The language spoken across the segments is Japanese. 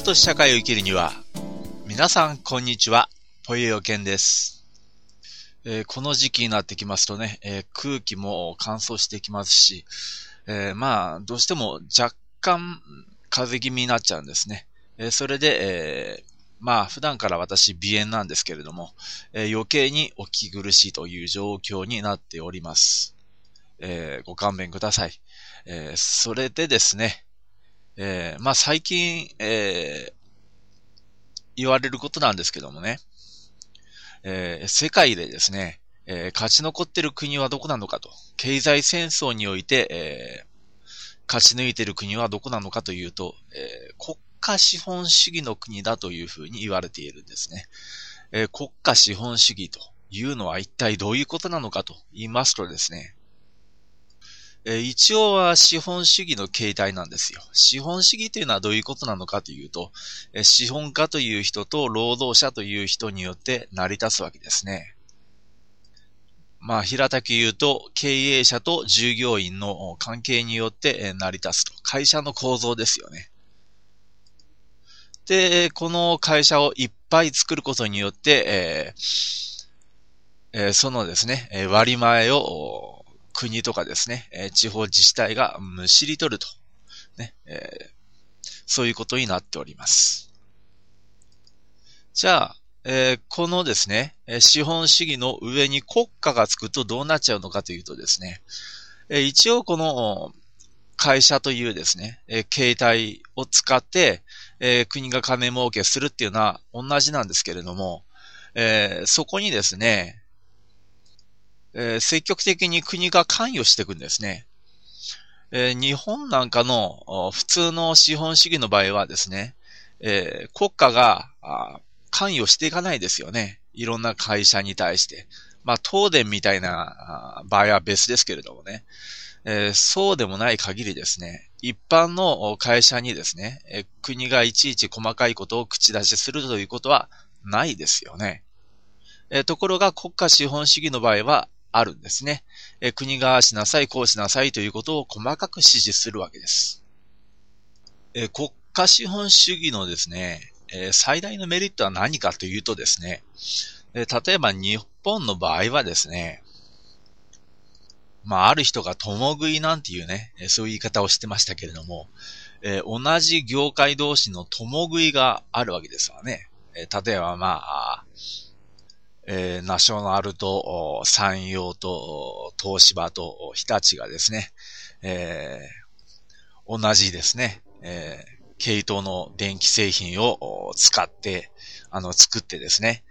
蹴落とし社会を生きるには、皆さん、こんにちは。ポエヨケンです、えー、この時期になってきますとね、えー、空気も乾燥してきますし、えー、まあ、どうしても若干風邪気味になっちゃうんですね。えそれで、えまあ、普段から私、鼻炎なんですけれども、え余計にお聞き苦しいという状況になっております。えご勘弁ください。えそれでですね、えー、まあ最近、えー、言われることなんですけどもね、えー、世界でですね、えー、勝ち残ってる国はどこなのかと、経済戦争において、えー、勝ち抜いてる国はどこなのかというと、えー、国家資本主義の国だというふうに言われているんですね。えー、国家資本主義というのは一体どういうことなのかと言いますとですね、え一応は資本主義の形態なんですよ。資本主義というのはどういうことなのかというと、え資本家という人と労働者という人によって成り立つわけですね。まあ、平たく言うと、経営者と従業員の関係によって成り立つと。会社の構造ですよね。で、この会社をいっぱい作ることによって、えーえー、そのですね、割り前を国とかですね、え地方自治体がむしり取ると、ね、え、そういうことになっております。じゃあ、えー、このですね、資本主義の上に国家がつくとどうなっちゃうのかというとですね、え一応この会社というですね、え形態を使って、え国が金儲けするっていうのは同じなんですけれども、えそこにですね、えー、積極的に国が関与していくんですね。えー、日本なんかの普通の資本主義の場合はですね、えー、国家が関与していかないですよね。いろんな会社に対して。まあ、東電みたいな場合は別ですけれどもね。えー、そうでもない限りですね、一般の会社にですね、え国がいちいち細かいことを口出しするということはないですよね。えところが国家資本主義の場合はあるんですね。え国がしなさい、こうしなさいということを細かく指示するわけです。え国家資本主義のですね、え最大のメリットは何かというとですね、え例えば日本の場合はですね、まあ、ある人が共食いなんていうね、そういう言い方をしてましたけれども、え同じ業界同士の共食いがあるわけですわね。え例えばまあ、えー、ナショナルと山陽と東芝と日立がですね、えー、同じですね、えー、系統の電気製品を使って、あの、作ってですね、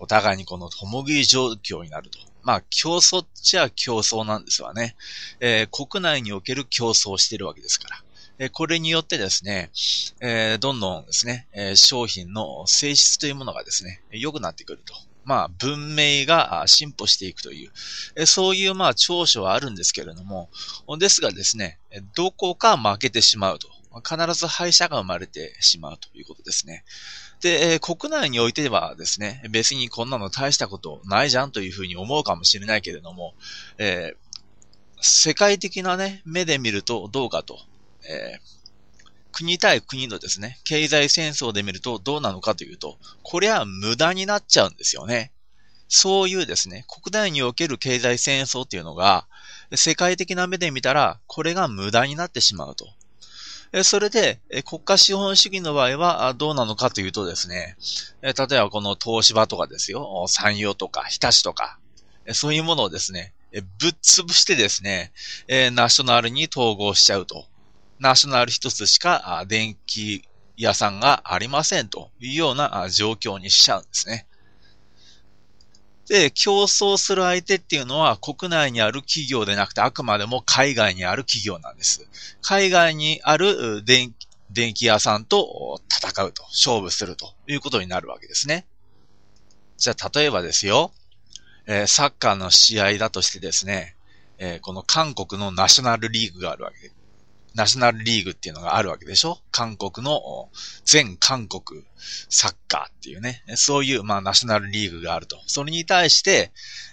お互いにこの共食い状況になると。まあ、競争っちゃ競争なんですわね。えー、国内における競争をしているわけですから。えー、これによってですね、えー、どんどんですね、え商品の性質というものがですね、良くなってくると。まあ、文明が進歩していくという、そういうまあ長所はあるんですけれども、ですがですね、どこか負けてしまうと。必ず敗者が生まれてしまうということですね。で、国内においてはですね、別にこんなの大したことないじゃんというふうに思うかもしれないけれども、えー、世界的なね、目で見るとどうかと、えー国対国のですね、経済戦争で見るとどうなのかというと、これは無駄になっちゃうんですよね。そういうですね、国内における経済戦争っていうのが、世界的な目で見たら、これが無駄になってしまうと。それで、国家資本主義の場合はどうなのかというとですね、例えばこの東芝とかですよ、産業とか日立とか、そういうものをですね、ぶっ潰してですね、ナショナルに統合しちゃうと。ナショナル一つしか電気屋さんがありませんというような状況にしちゃうんですね。で、競争する相手っていうのは国内にある企業でなくてあくまでも海外にある企業なんです。海外にある電気屋さんと戦うと、勝負するということになるわけですね。じゃあ、例えばですよ、えー、サッカーの試合だとしてですね、えー、この韓国のナショナルリーグがあるわけナショナルリーグっていうのがあるわけでしょ？韓国の全韓国サッカーっていうね、そういう、まあ、ナショナルリーグがあると。それに対して、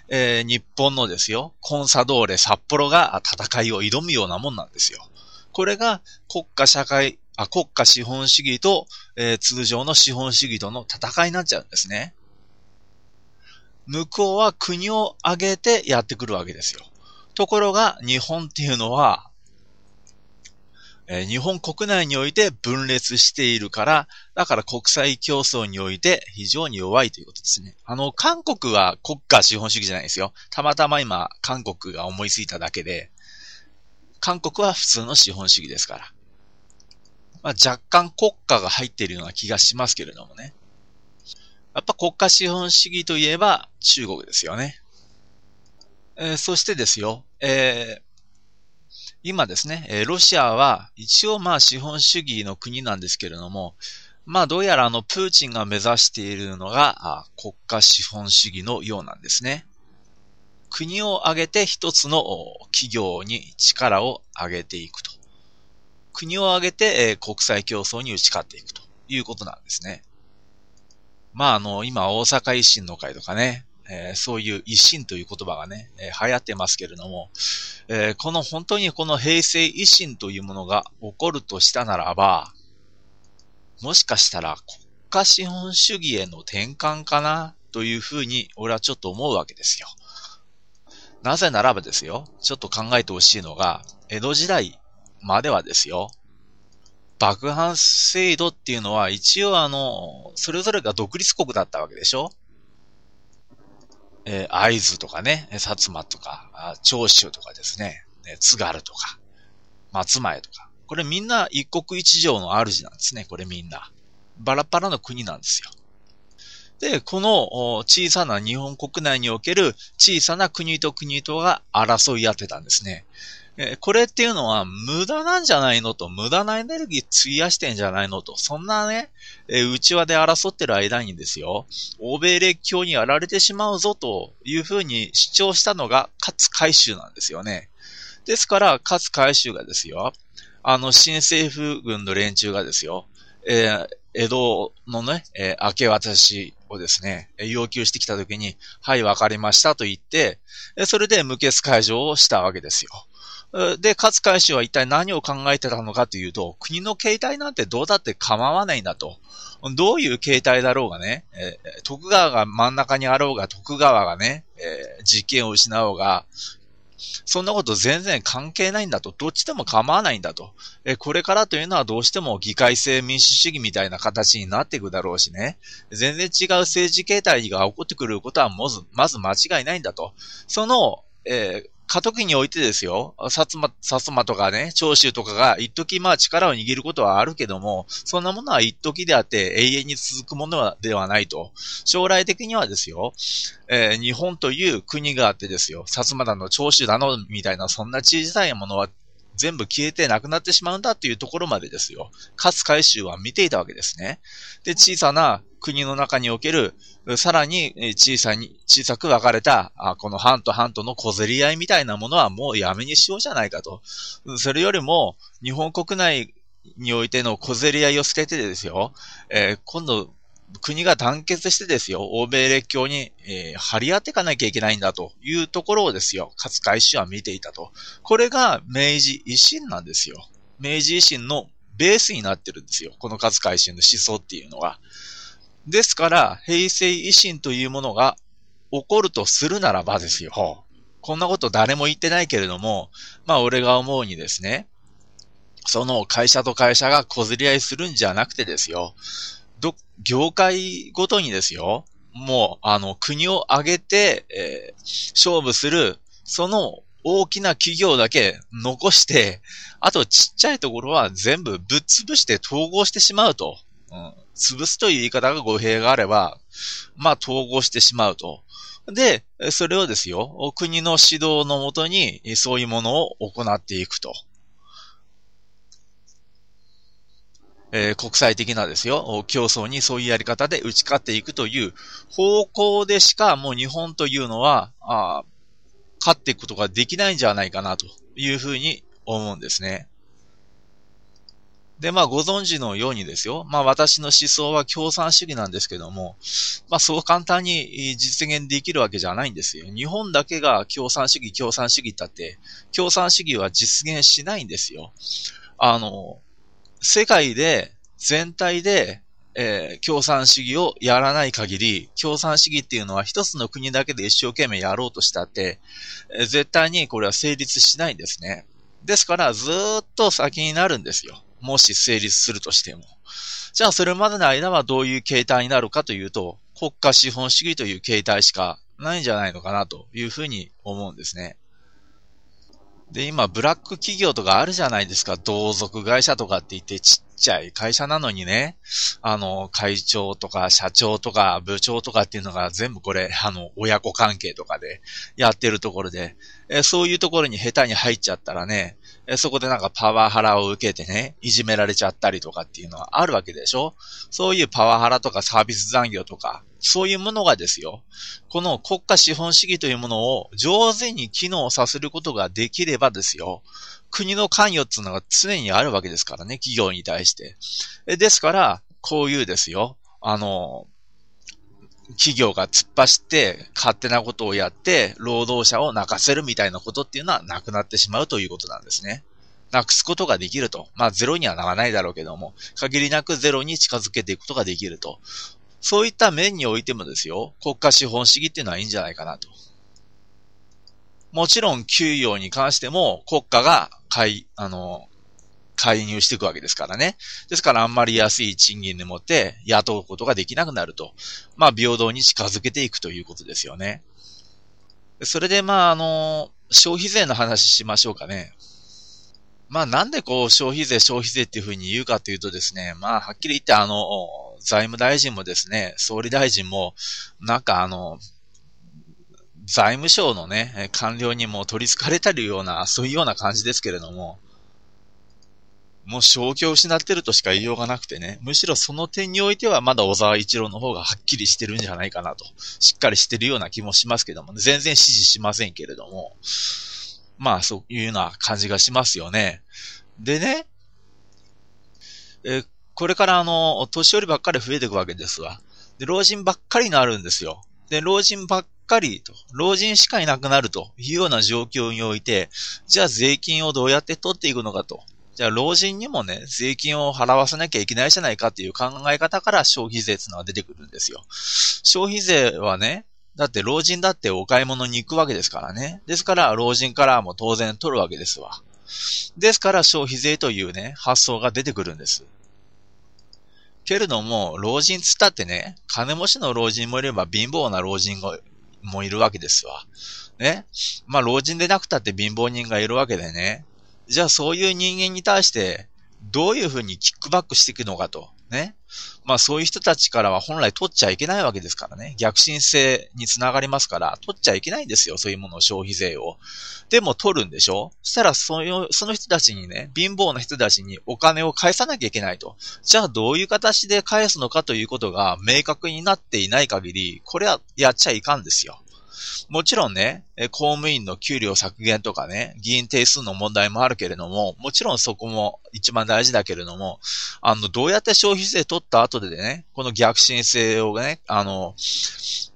えー、日本のですよ、コンサドーレ札幌が戦いを挑むようなもんなんですよ。これが国家社会あ国家資本主義と、えー、通常の資本主義との戦いになっちゃうんですね。向こうは国を挙げてやってくるわけですよ。ところが日本っていうのは、え、日本国内において分裂しているから、だから国際競争において非常に弱いということですね。あの、韓国は国家資本主義じゃないですよ。たまたま今、韓国が思いついただけで、韓国は普通の資本主義ですから。まあ、若干国家が入っているような気がしますけれどもね。やっぱ国家資本主義といえば中国ですよね。えー、そしてですよ、えー、今ですね、ロシアは一応まあ資本主義の国なんですけれども、まあどうやらあのプーチンが目指しているのが国家資本主義のようなんですね。国を挙げて一つの企業に力を上げていくと。国を挙げて、国際競争に打ち勝っていくということなんですね。まああの、今大阪維新の会とかね、えー、そういう維新という言葉がね、えー、流行ってますけれども、えー、この本当にこの平成維新というものが起こるとしたならば、もしかしたら国家資本主義への転換かなというふうに俺はちょっと思うわけですよ。なぜならばですよ、ちょっと考えてほしいのが、江戸時代まではですよ、爆破制度っていうのは一応あの、それぞれが独立国だったわけでしょえー、会津とかね、薩摩とか、長州とかですね、ね津軽とか、松前とか。これみんな一国一城の主なんですね、これみんな。バラバラの国なんですよ。で、この小さな日本国内における小さな国と国とが争い合ってたんですね。えこれっていうのは無駄なんじゃないのと、無駄なエネルギー費やしてんじゃないのと、そんなね、え内輪で争ってる間にですよ、欧米列強にやられてしまうぞというふうに主張したのが勝海舟なんですよね。ですから、勝海舟がですよ、あの、新政府軍の連中がですよ、えー、江戸のね、えー、明け渡しをですね、要求してきたときに、はい、わかりましたと言って、それで無血解除をしたわけですよ。で、勝海舟は一体何を考えてたのかというと、国の形態なんてどうだって構わないんだと。どういう形態だろうがね、徳川が真ん中にあろうが、徳川がね、実権を失おうが、そんなこと全然関係ないんだと。どっちでも構わないんだと。え、これからというのはどうしても議会制民主主義みたいな形になっていくだろうしね。全然違う政治形態が起こってくることはまず、まず間違いないんだと。その、えー過渡期においてですよ、薩摩、薩摩とかね、長州とかが一時まあ力を握ることはあるけども、そんなものは一時であって永遠に続くものではないと。将来的にはですよ、えー、日本という国があってですよ、薩摩だの、長州だの、みたいなそんな小さいものは全部消えてなくなってしまうんだっていうところまでですよ。勝海舟は見ていたわけですね。で、小さな国の中における、さらに小さに、小さく分かれた、この藩と藩との小競り合いみたいなものはもうやめにしようじゃないかと。それよりも、日本国内においての小競り合いを捨ててですよ、えー、今度、国が団結してですよ、欧米列強に、えー、張り合っていかなきゃいけないんだというところをですよ、勝海舟は見ていたと。これが明治維新なんですよ。明治維新のベースになってるんですよ。この勝海舟の思想っていうのは。ですから、平成維新というものが起こるとするならばですよ。こんなこと誰も言ってないけれども、まあ俺が思うにですね、その会社と会社が小競り合いするんじゃなくてですよ、ど、業界ごとにですよ、もう、あの、国を挙げて、えー、勝負する、その大きな企業だけ残して、あとちっちゃいところは全部ぶっ潰して統合してしまうと。うん、潰すという言い方が語弊があれば、まあ統合してしまうと。で、それをですよ、国の指導のもとにそういうものを行っていくと。えー、国際的なですよ、競争にそういうやり方で打ち勝っていくという方向でしかもう日本というのは、あ勝っていくことができないんじゃないかなというふうに思うんですね。で、まあ、ご存知のようにですよ。まあ、私の思想は共産主義なんですけども、まあ、そう簡単に実現できるわけじゃないんですよ。日本だけが共産主義、共産主義だって、共産主義は実現しないんですよ。あの、世界で、全体で、えー、共産主義をやらない限り、共産主義っていうのは一つの国だけで一生懸命やろうとしたって、えー、絶対にこれは成立しないんですね。ですから、ずっと先になるんですよ。もし成立するとしても。じゃあ、それまでの間はどういう形態になるかというと、国家資本主義という形態しかないんじゃないのかなというふうに思うんですね。で、今、ブラック企業とかあるじゃないですか。同族会社とかって言って、ちっちゃい会社なのにね、あの、会長とか社長とか部長とかっていうのが全部これ、あの、親子関係とかでやってるところで、えそういうところに下手に入っちゃったらね、そこでなんかパワハラを受けてね、いじめられちゃったりとかっていうのはあるわけでしょ？そういうパワハラとかサービス残業とか、そういうものがですよ、この国家資本主義というものを上手に機能させることができればですよ、国の関与っていうのが常にあるわけですからね、企業に対して。ですから、こういうですよ、あの、企業が突っ走って勝手なことをやって労働者を泣かせるみたいなことっていうのはなくなってしまうということなんですね。なくすことができると。まあゼロにはならないだろうけども、限りなくゼロに近づけていくことができると。そういった面においてもですよ、国家資本主義っていうのはいいんじゃないかなと。もちろん給与に関しても国家が介、あの、介入していくわけですからね。ですからあんまり安い賃金でもって雇うことができなくなると。まあ平等に近づけていくということですよね。それでまああの、消費税の話しましょうかね。まあなんでこう消費税消費税っていうふうに言うかというとですね、まあはっきり言ってあの、財務大臣もですね、総理大臣も、なんかあの、財務省のね、官僚にも取り憑かれたるような、そういうような感じですけれども、もう正気を失ってるとしか言いようがなくてね、むしろその点においてはまだ小沢一郎の方がはっきりしてるんじゃないかなと、しっかりしてるような気もしますけども、ね、全然支持しませんけれども、まあそういうような感じがしますよね。でね、えこれからあの、年寄りばっかり増えていくわけですわ。で、老人ばっかりになるんですよ。で、老人ばっかりと、老人しかいなくなるというような状況において、じゃあ税金をどうやって取っていくのかと。じゃあ老人にもね、税金を払わせなきゃいけないじゃないかっていう考え方から消費税っていうのは出てくるんですよ。消費税はね、だって老人だってお買い物に行くわけですからね。ですから老人からも当然取るわけですわ。ですから消費税というね、発想が出てくるんです。けれども、老人つったってね、金持ちの老人もいれば貧乏な老人もいるわけですわ。ね。まあ、老人でなくたって貧乏人がいるわけでね。じゃあ、そういう人間に対して、どういうふうにキックバックしていくのかと。ね。まあそういう人たちからは本来取っちゃいけないわけですからね。逆進性につながりますから、取っちゃいけないんですよ。そういうものを消費税を。でも取るんでしょ？そしたらその、その人たちにね、貧乏な人たちにお金を返さなきゃいけないと。じゃあどういう形で返すのかということが明確になっていない限り、これはやっちゃいかんですよ。もちろんね、公務員の給料削減とかね、議員定数の問題もあるけれども、もちろんそこも一番大事だけれども、あの、どうやって消費税取った後でね、この逆進性をね、あの、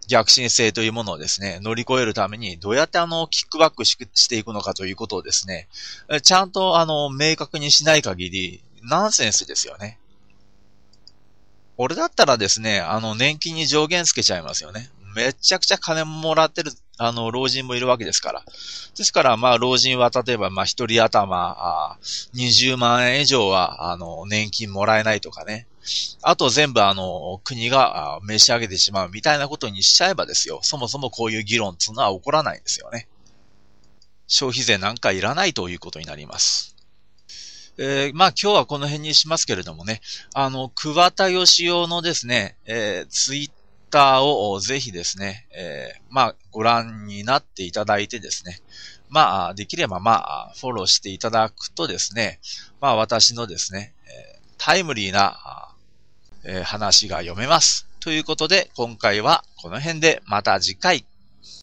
逆進性というものをですね、乗り越えるために、どうやってあの、キックバックしていくのかということをですね、ちゃんとあの、明確にしない限り、ナンセンスですよね。俺だったらですね、あの、年金に上限つけちゃいますよね。めちゃくちゃ金もらってる、あの、老人もいるわけですから。ですから、まあ、老人は例えば、まあ、一人頭、20万円以上は、あの、年金もらえないとかね。あと全部あの、国が召し上げてしまうみたいなことにしちゃえばですよ。そもそもこういう議論っていうのは起こらないんですよね。消費税なんかいらないということになります。えー、まあ今日はこの辺にしますけれどもね、あの、桑田義雄のですね、えー、ツイッターをぜひですね、えー、まあ、ご覧になっていただいてですね、まあ、できればまあ、フォローしていただくとですね、まあ、私のですね、タイムリーな、え話が読めます。ということで、今回はこの辺でまた次回。